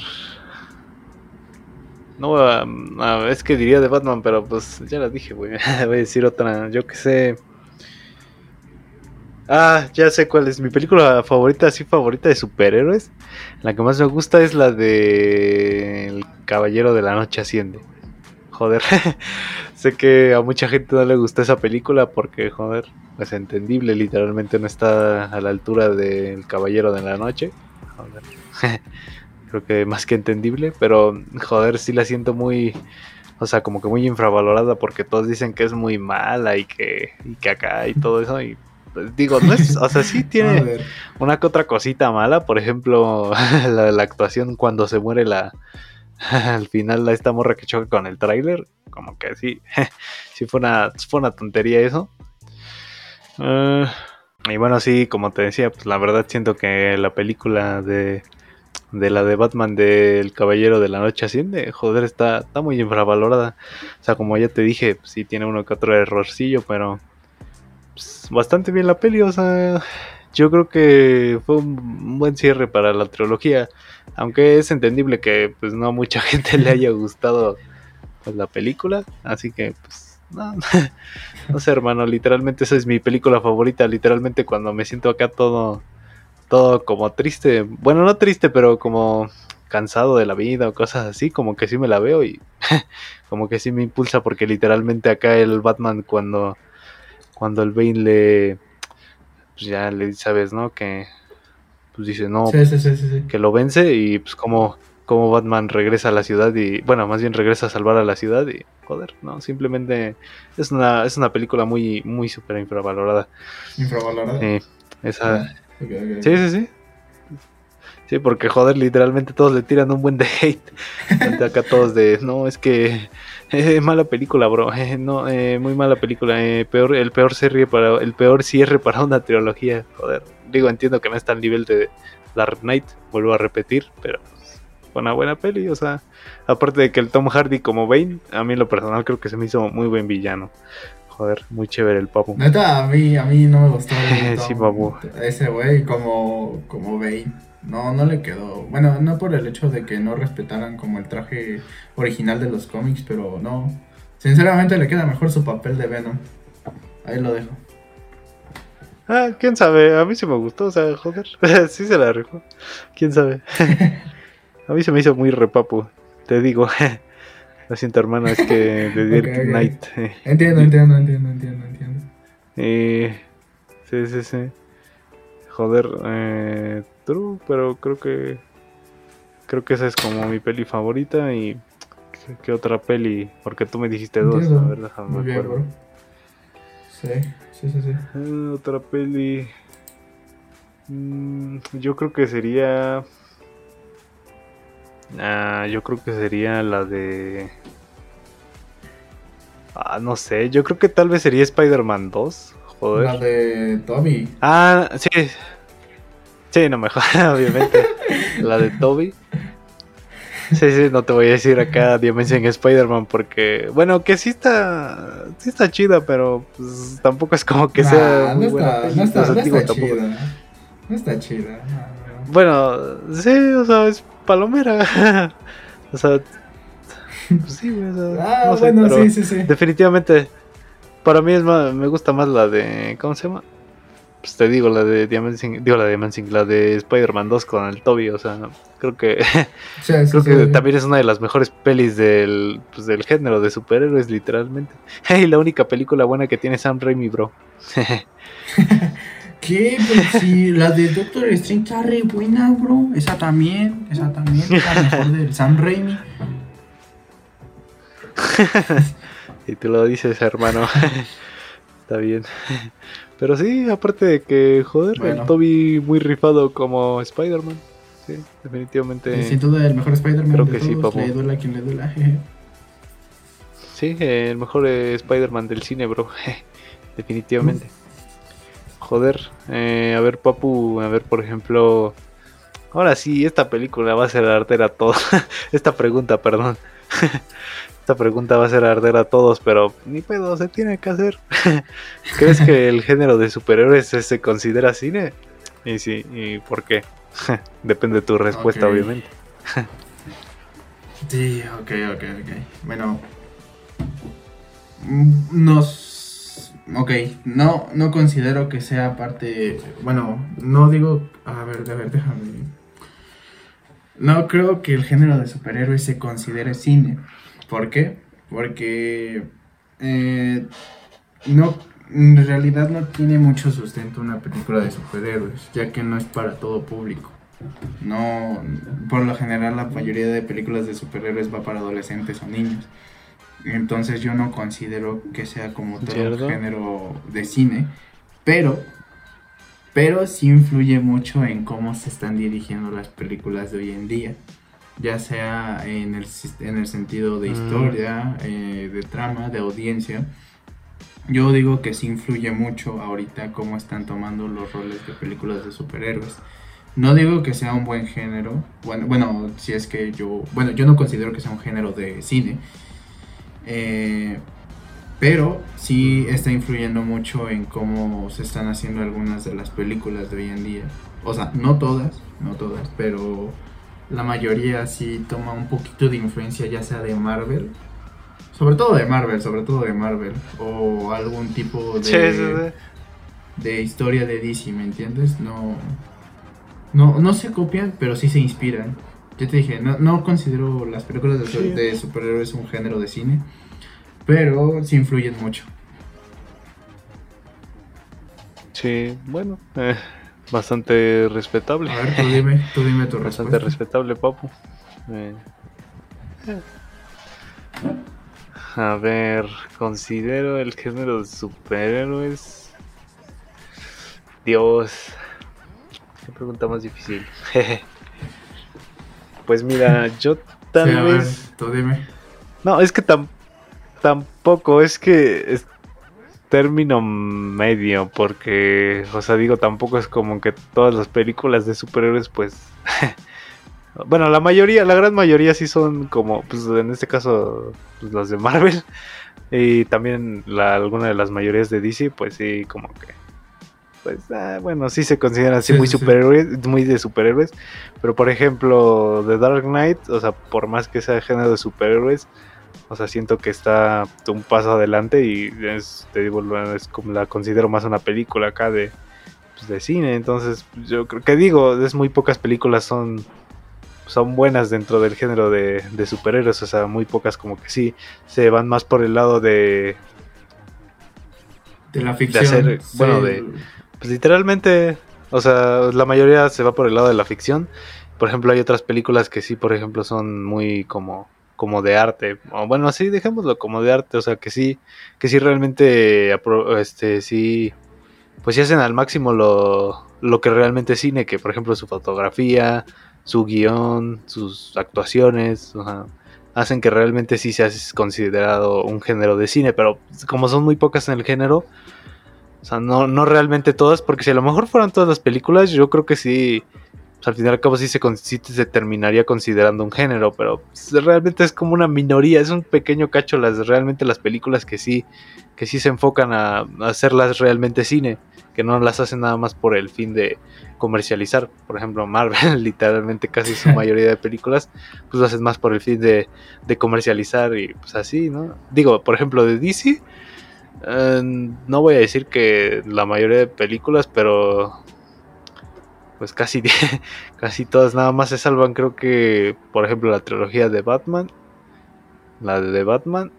No, es que diría de Batman, pero pues ya la dije, güey. Voy a decir otra, yo que sé. Ah, ya sé cuál es mi película favorita, así favorita de superhéroes. La que más me gusta es la de El Caballero de la Noche Asciende. Joder, sé que a mucha gente no le gusta esa película porque, joder, es entendible, literalmente no está a la altura del Caballero de la Noche. Joder. creo que más que entendible, pero joder, sí la siento muy, o sea, como que muy infravalorada porque todos dicen que es muy mala y que, y que acá y todo eso y pues, digo, no es, o sea, sí tiene una que otra cosita mala, por ejemplo, la la actuación cuando se muere la al final esta morra que choca con el tráiler, como que sí, sí fue una, fue una tontería eso. Ah, y bueno, sí, como te decía, pues la verdad siento que la película de de la de Batman del Caballero de la Noche Asciende, joder, está, está muy infravalorada. O sea, como ya te dije, pues, sí tiene uno que otro errorcillo, pero pues, bastante bien la peli, o sea, yo creo que fue un buen cierre para la trilogía, aunque es entendible que pues no a mucha gente le haya gustado pues, la película, así que pues no, no sé hermano, literalmente esa es mi película favorita, literalmente cuando me siento acá todo todo como triste. Bueno, no triste, pero como cansado de la vida o cosas así, como que sí me la veo y como que sí me impulsa porque literalmente acá el Batman cuando cuando el Bane le pues ya le sabes, ¿no? Que pues dice, "No, que lo vence" y pues como cómo Batman regresa a la ciudad y, bueno, más bien regresa a salvar a la ciudad y, joder, no, simplemente es una, es una película muy, muy súper infravalorada. Infravalorada. Sí, esa... Ah. Sí, sí, sí. Sí, porque joder, literalmente todos le tiran un buen de hate. Acá todos de, no, es que es mala película, bro. no, eh, muy mala película. eh, peor, el peor serie para, el peor cierre para una trilogía. Joder, digo, entiendo que no está al nivel de Dark Knight, vuelvo a repetir, pero pues, fue una buena peli. O sea, aparte de que el Tom Hardy como Bane, a mí en lo personal creo que se me hizo muy buen villano. Joder, muy chévere el papu. Neta, a mí, a mí no me gustó el Sí, babu. ese güey como, como Bane. No, no le quedó. Bueno, no por el hecho de que no respetaran como el traje original de los cómics, pero no. Sinceramente le queda mejor su papel de Venom. Ahí lo dejo. Ah, quién sabe, a mí sí me gustó, o sea, joder, sí se la rifó. Quién sabe. a mí se me hizo muy repapu, te digo. Lo siento, hermano, es que de ok. Knight. eh, Entiendo, entiendo, entiendo, entiendo, entiendo. eh, sí, sí, sí. Joder, eh, true, pero creo que. Creo que esa es como mi peli favorita y. ¿Qué, otra peli? Porque tú me dijiste dos, Entiendo. a ver, déjame Muy bien, acuerdo. bro. Sí, sí, sí, sí. Eh, otra peli. Mm, yo creo que sería. Ah, yo creo que sería la de. Ah, no sé. Yo creo que tal vez sería Spider-Man 2. Joder. La de Tommy. Ah, sí. Sí, no mejor, obviamente. la de Toby. Sí, sí, no te voy a decir acá Dimension Spider-Man porque, bueno, que sí está, sí está chida, pero pues, tampoco es como que sea Nah, no está, no está, no tampoco- chida. No está chida. no, no. Bueno, sí, o sea, es palomera. o sea, pues sí, o sea, Ah, no sé, bueno, sí, sí, sí. definitivamente para mí es más, me gusta más la de, ¿cómo se llama? Pues te digo, la de Diamond digo la de Diamond la de Spider-Man 2 con el Toby, o sea, creo que Sí, sí, creo sí. que también es una de las mejores pelis del, pues, del género de superhéroes, literalmente. Y la única película buena que tiene Sam Raimi, bro. ¿Qué? Pero si la de Doctor Strange está re buena, bro. Esa también, esa también. La mejor del Sam Raimi. Y tú lo dices, hermano. Está bien. Pero sí, aparte de que, joder, Bueno. el Toby muy rifado como Spider-Man. Sí, definitivamente. Sin duda, el mejor Spider-Man Creo de que sí, todos. le duela quien le duela. Sí, el mejor eh, Spider-Man del cine, bro. definitivamente. Joder, eh, a ver, Papu, a ver, por ejemplo. Ahora sí, esta película va a ser arder a todos. esta pregunta, perdón. esta pregunta va a ser arder a todos, pero ni pedo, se tiene que hacer. ¿Crees que el género de superhéroes se- considera cine? Y sí, ¿y por qué? Depende de tu respuesta, obviamente. Sí, ok, ok, ok. Bueno. mm, Nos. Ok, no, no considero que sea parte. Bueno, no digo. A ver, a ver, déjame. No creo que el género de superhéroes se considere cine. ¿Por qué? Porque. eh, no. En realidad no tiene mucho sustento una película de superhéroes, ya que no es para todo público. No, por lo general la mayoría de películas de superhéroes va para adolescentes o niños. Entonces yo no considero que sea como todo un género de cine, pero pero sí influye mucho en cómo se están dirigiendo las películas de hoy en día, ya sea en el, en el sentido de Mm. historia, eh, de trama, de audiencia. Yo digo que sí influye mucho ahorita cómo están tomando los roles de películas de superhéroes. No digo que sea un buen género. Bueno, bueno, si es que yo. Bueno, yo no considero que sea un género de cine. Eh, pero sí está influyendo mucho en cómo se están haciendo algunas de las películas de hoy en día. O sea, no todas, no todas, pero la mayoría sí toma un poquito de influencia, ya sea de Marvel. Sobre todo de Marvel, sobre todo de Marvel. O algún tipo de Sí, sí, sí. de historia de DC, ¿me entiendes? No, no, no se copian, pero sí se inspiran. Yo te dije, no, no considero las películas de, su- Sí. de superhéroes un género de cine, pero sí influyen mucho. Sí, bueno, eh, bastante respetable. A ver, tú dime, tú dime tu Bastante respetable, papu. Eh, A ver, considero el género de superhéroes. Dios. Qué pregunta más difícil. pues mira, yo tal Sí, a ver, vez. tú dime. No, es que tam- tampoco, es que es término medio, porque, o sea, digo, tampoco es como que todas las películas de superhéroes, pues, bueno, la mayoría, la gran mayoría sí son como, pues, en este caso, pues, las de Marvel, y también la, alguna de las mayorías de DC, pues sí, como que, pues, ah, bueno, sí se consideran así Sí, muy sí. superhéroes, muy de superhéroes, pero por ejemplo, The Dark Knight, o sea, por más que sea género de superhéroes, o sea, siento que está un paso adelante y es, te digo, es como la considero más una película acá de, pues, de cine. Entonces, yo creo que digo, es muy pocas películas son son buenas dentro del género de, de superhéroes, o sea, muy pocas como que sí se van más por el lado de, De la ficción. hacer, sí. bueno, de- pues literalmente, o sea, la mayoría se va por el lado de la ficción. Por ejemplo, hay otras películas que sí, por ejemplo, son muy como como de arte, bueno, así dejémoslo como de arte, o sea, que sí que sí realmente este sí pues sí hacen al máximo lo lo que realmente cine, que por ejemplo su fotografía, su guion, sus actuaciones, o sea, hacen que realmente sí sea considerado un género de cine, pero como son muy pocas en el género, o sea, no, no realmente todas, porque si a lo mejor fueran todas las películas, yo creo que sí, pues, al final cabo sí se, sí se terminaría considerando un género, pero pues, realmente es como una minoría, es un pequeño cacho las realmente las películas que sí, que sí se enfocan a, a hacerlas realmente cine, que no las hacen nada más por el fin de comercializar. Por ejemplo, Marvel, literalmente casi su mayoría de películas, pues lo hacen más por el fin de, de comercializar y pues así, ¿no? Digo, por ejemplo, de DC, eh, no voy a decir que la mayoría de películas, pero pues casi, casi todas nada más se salvan. Creo que, por ejemplo, la trilogía de Batman, la de Batman.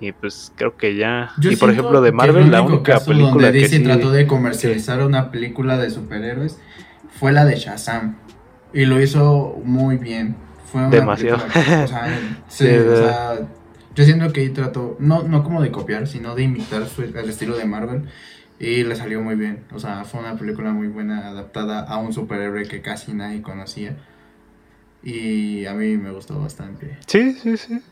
Y pues creo que ya. Yo y por ejemplo de que Marvel, el la única caso película donde que DC sí- trató de comercializar una película de superhéroes fue la de Shazam. Y lo hizo muy bien. Fue una Demasiado. película que, o sea, sí, Sí, o sea, yo siento que ahí trató, no, no como de copiar, sino de imitar su- el estilo de Marvel. Y le salió muy bien. O sea, fue una película muy buena, adaptada a un superhéroe que casi nadie conocía. Y a mí me gustó bastante. Sí, sí, sí.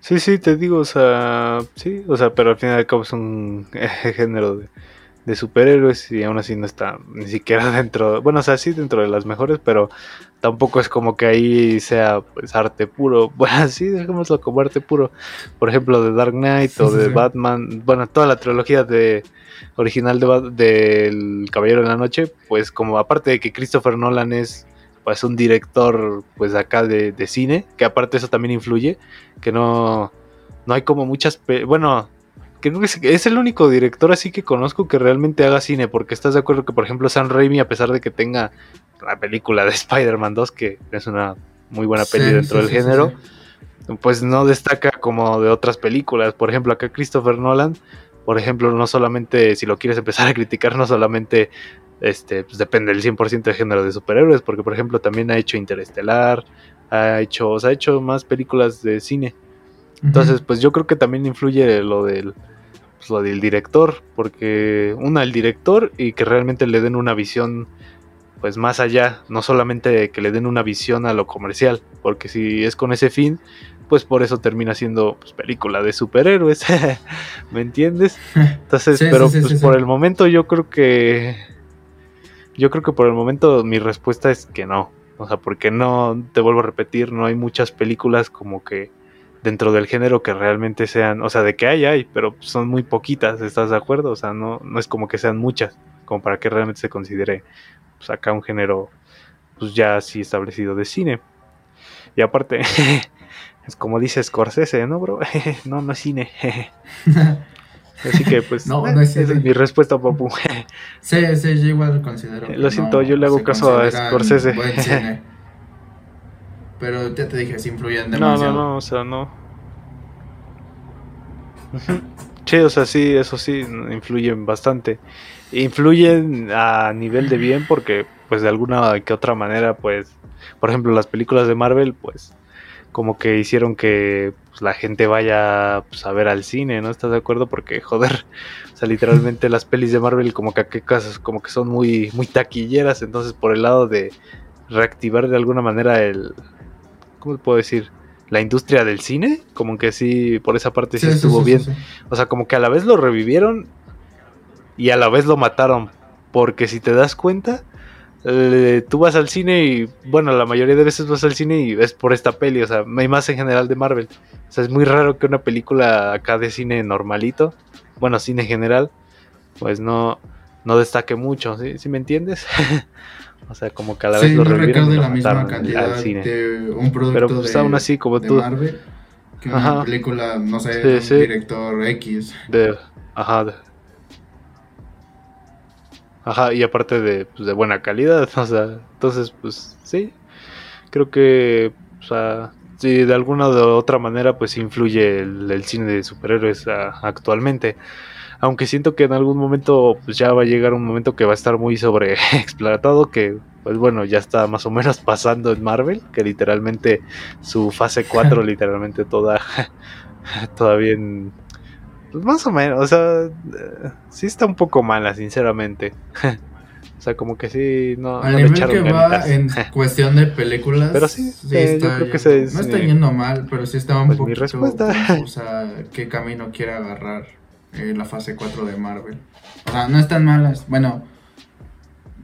Sí, sí, te digo, o sea, sí, o sea, pero al final y cabo es un género de, de superhéroes y aún así no está ni siquiera dentro, bueno, o sea, sí dentro de las mejores, pero tampoco es como que ahí sea pues arte puro. Bueno, sí, dejémoslo como arte puro. Por ejemplo, de Dark Knight Sí, o de sí. Batman, bueno, toda la trilogía de original de Bat- del Caballero de la Noche, pues como aparte de que Christopher Nolan es pues un director pues acá de, de cine, que aparte eso también influye, que no, no hay como muchas, bueno, que no es, es el único director así que conozco que realmente haga cine, porque estás de acuerdo que por ejemplo Sam Raimi, a pesar de que tenga la película de Spider-Man 2, que es una muy buena peli Sí, dentro sí, del sí, género, pues no destaca como de otras películas. Por ejemplo, acá Christopher Nolan, por ejemplo, no solamente, si lo quieres empezar a criticar, no solamente este, pues depende del 100% de género de superhéroes, porque por ejemplo también ha hecho Interestelar, ha hecho, o sea, ha hecho más películas de cine. Entonces, pues yo creo que también influye lo del, pues, lo del director, porque una, el director y que realmente le den una visión pues más allá, no solamente que le den una visión a lo comercial, porque si es con ese fin, pues por eso termina siendo pues, película de superhéroes, ¿me entiendes? Entonces, Sí, pero sí, pues por el momento yo creo que yo creo que por el momento mi respuesta es que no, o sea, porque no te vuelvo a repetir, no hay muchas películas como que dentro del género que realmente sean, o sea, de que hay hay, pero son muy poquitas, ¿estás de acuerdo? O sea, no no es como que sean muchas, como para que realmente se considere pues acá un género pues ya así establecido de cine. Y aparte, es como dice Scorsese, ¿no, bro? no, no es cine. Así que pues No, eh, no es esa cine. es mi respuesta, papu. Sí, sí, yo igual considero. Lo siento, yo le hago caso a Scorsese. buen cine. Pero ya te dije, sí influyen No, demasiado. no, no, o sea, no. Sí, o sea, sí, eso sí, influyen bastante. Influyen a nivel de bien porque, pues, de alguna que otra manera, pues, por ejemplo, las películas de Marvel, pues, como que hicieron que pues, la gente vaya pues, a ver al cine, ¿no? ¿Estás de acuerdo? Porque, joder, o sea, literalmente las pelis de Marvel como que, como que son muy, muy taquilleras, entonces por el lado de reactivar de alguna manera el, ¿cómo puedo decir? la industria del cine, como que sí, por esa parte sí, estuvo bien. O sea, como que a la vez lo revivieron y a la vez lo mataron. Porque si te das cuenta, eh, tú vas al cine y, bueno, la mayoría de veces vas al cine y ves por esta peli, o sea, hay más en general de Marvel. O sea, es muy raro que una película acá de cine normalito, bueno, cine general, pues no, no destaque mucho, ¿sí, ¿Sí me entiendes? O sea, como que a la vez lo no la misma cantidad de un producto Pero pues de, aún así, como tú... Marvel que una película, no sé, de un director X. De, ajá. Ajá, y aparte de, pues, de buena calidad, o sea, entonces, pues sí, creo que, o sea, sí, de alguna u otra manera, pues influye el, cine de superhéroes actualmente. Aunque siento que en algún momento pues ya va a llegar un momento que va a estar muy sobreexplotado, que pues bueno, ya está más o menos pasando en Marvel, que literalmente su fase 4 literalmente toda todavía en pues más o menos, o sea, eh, sí está un poco mala, sinceramente. O sea, como que sí, no, Al nivel que va en cuestión de películas. Pero sí, eh, yo creo que se, no está yendo mal, pero sí está un pues poquito. Mi respuesta. O sea, qué camino quiere agarrar eh, la fase 4 de Marvel. O sea, no están malas. Bueno,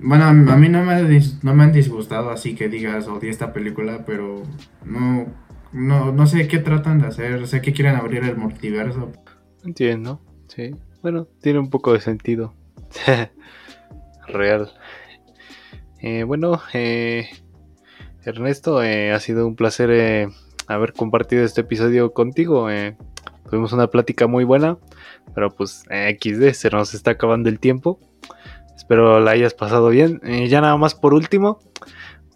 bueno, a mí no me, no me han disgustado así que digas odié esta película, pero no, no, no sé qué tratan de hacer. Sé que quieren abrir el multiverso. Entiendo, sí. Bueno, tiene un poco de sentido. Real. Eh, bueno, eh, Ernesto, ha sido un placer haber compartido este episodio contigo. tuvimos una plática muy buena. Pero pues XD, se nos está acabando el tiempo. Espero la hayas pasado bien. Ya nada más por último,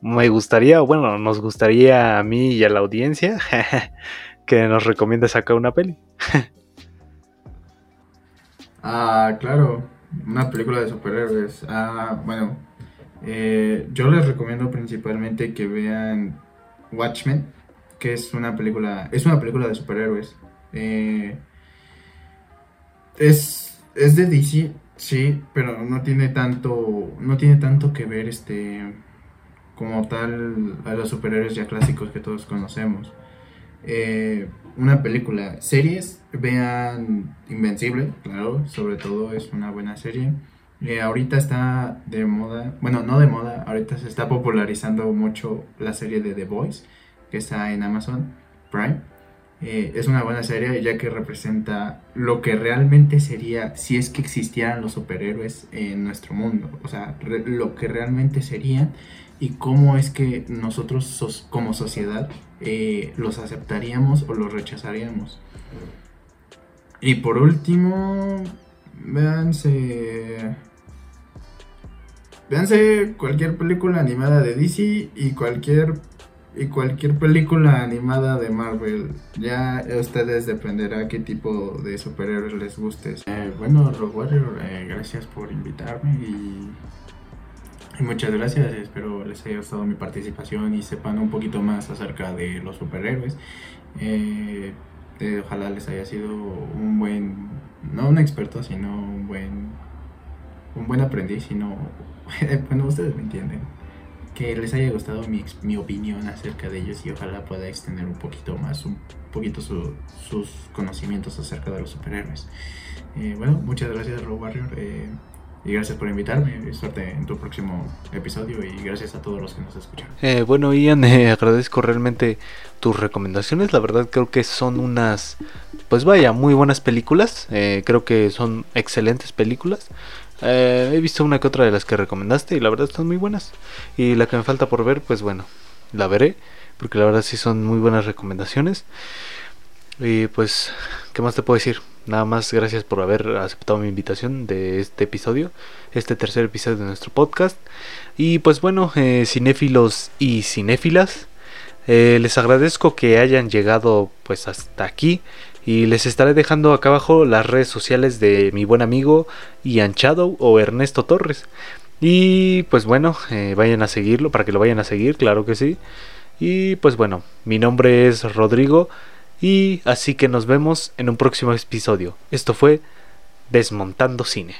me gustaría, bueno, nos gustaría a mí y a la audiencia que nos recomiendes acá una peli. ah, claro, una película de superhéroes. Ah, bueno, eh, yo les recomiendo principalmente que vean Watchmen, que es una película, es una película de superhéroes. Eh, es, es de DC, sí, pero no tiene tanto, no tiene tanto que ver este como tal a los superhéroes ya clásicos que todos conocemos. Eh, una película, series, vean Invencible, claro, sobre todo es una buena serie. Eh, ahorita está de moda, bueno, no de moda, ahorita se está popularizando mucho la serie de The Voice, que está en Amazon Prime. Eh, es una buena serie ya que representa lo que realmente sería si es que existieran los superhéroes en nuestro mundo. O sea, lo que realmente serían y cómo es que nosotros como sociedad eh, los aceptaríamos o los rechazaríamos. Y por último, véanse... Véanse cualquier película animada de DC y cualquier y cualquier película animada de Marvel. Ya ustedes dependerá qué tipo de superhéroes les guste. Eh, bueno, Warrior, eh, gracias por invitarme y, muchas gracias. Espero les haya gustado mi participación y sepan un poquito más acerca de los superhéroes. Eh, ojalá les haya sido un buen, no un experto, sino un buen, un buen aprendiz, sino, bueno, ustedes me entienden que les haya gustado mi, mi, opinión acerca de ellos y ojalá pueda extender un poquito más, un poquito sus conocimientos acerca de los superhéroes. Eh, bueno, muchas gracias Rob Warrior eh, y gracias por invitarme. Suerte en tu próximo episodio y gracias a todos los que nos escuchan. Eh, bueno, Ian, agradezco realmente tus recomendaciones. La verdad creo que son unas, pues vaya, muy buenas películas. creo que son excelentes películas. Eh, he visto una que otra de las que recomendaste y la verdad están muy buenas. Y la que me falta por ver, pues bueno, la veré. Porque la verdad sí son muy buenas recomendaciones. Y pues, ¿qué más te puedo decir? Nada más gracias por haber aceptado mi invitación de este episodio, este tercer episodio de nuestro podcast. Y pues bueno, eh, cinéfilos y cinéfilas, eh, les agradezco que hayan llegado pues hasta aquí y les estaré dejando acá abajo las redes sociales de mi buen amigo Ian Shadow o Ernesto Torres. Y pues bueno, eh, vayan a seguirlo para que lo vayan a seguir, claro que sí. Y pues bueno, mi nombre es Rodrigo. Y así que nos vemos en un próximo episodio. Esto fue Desmontando Cine.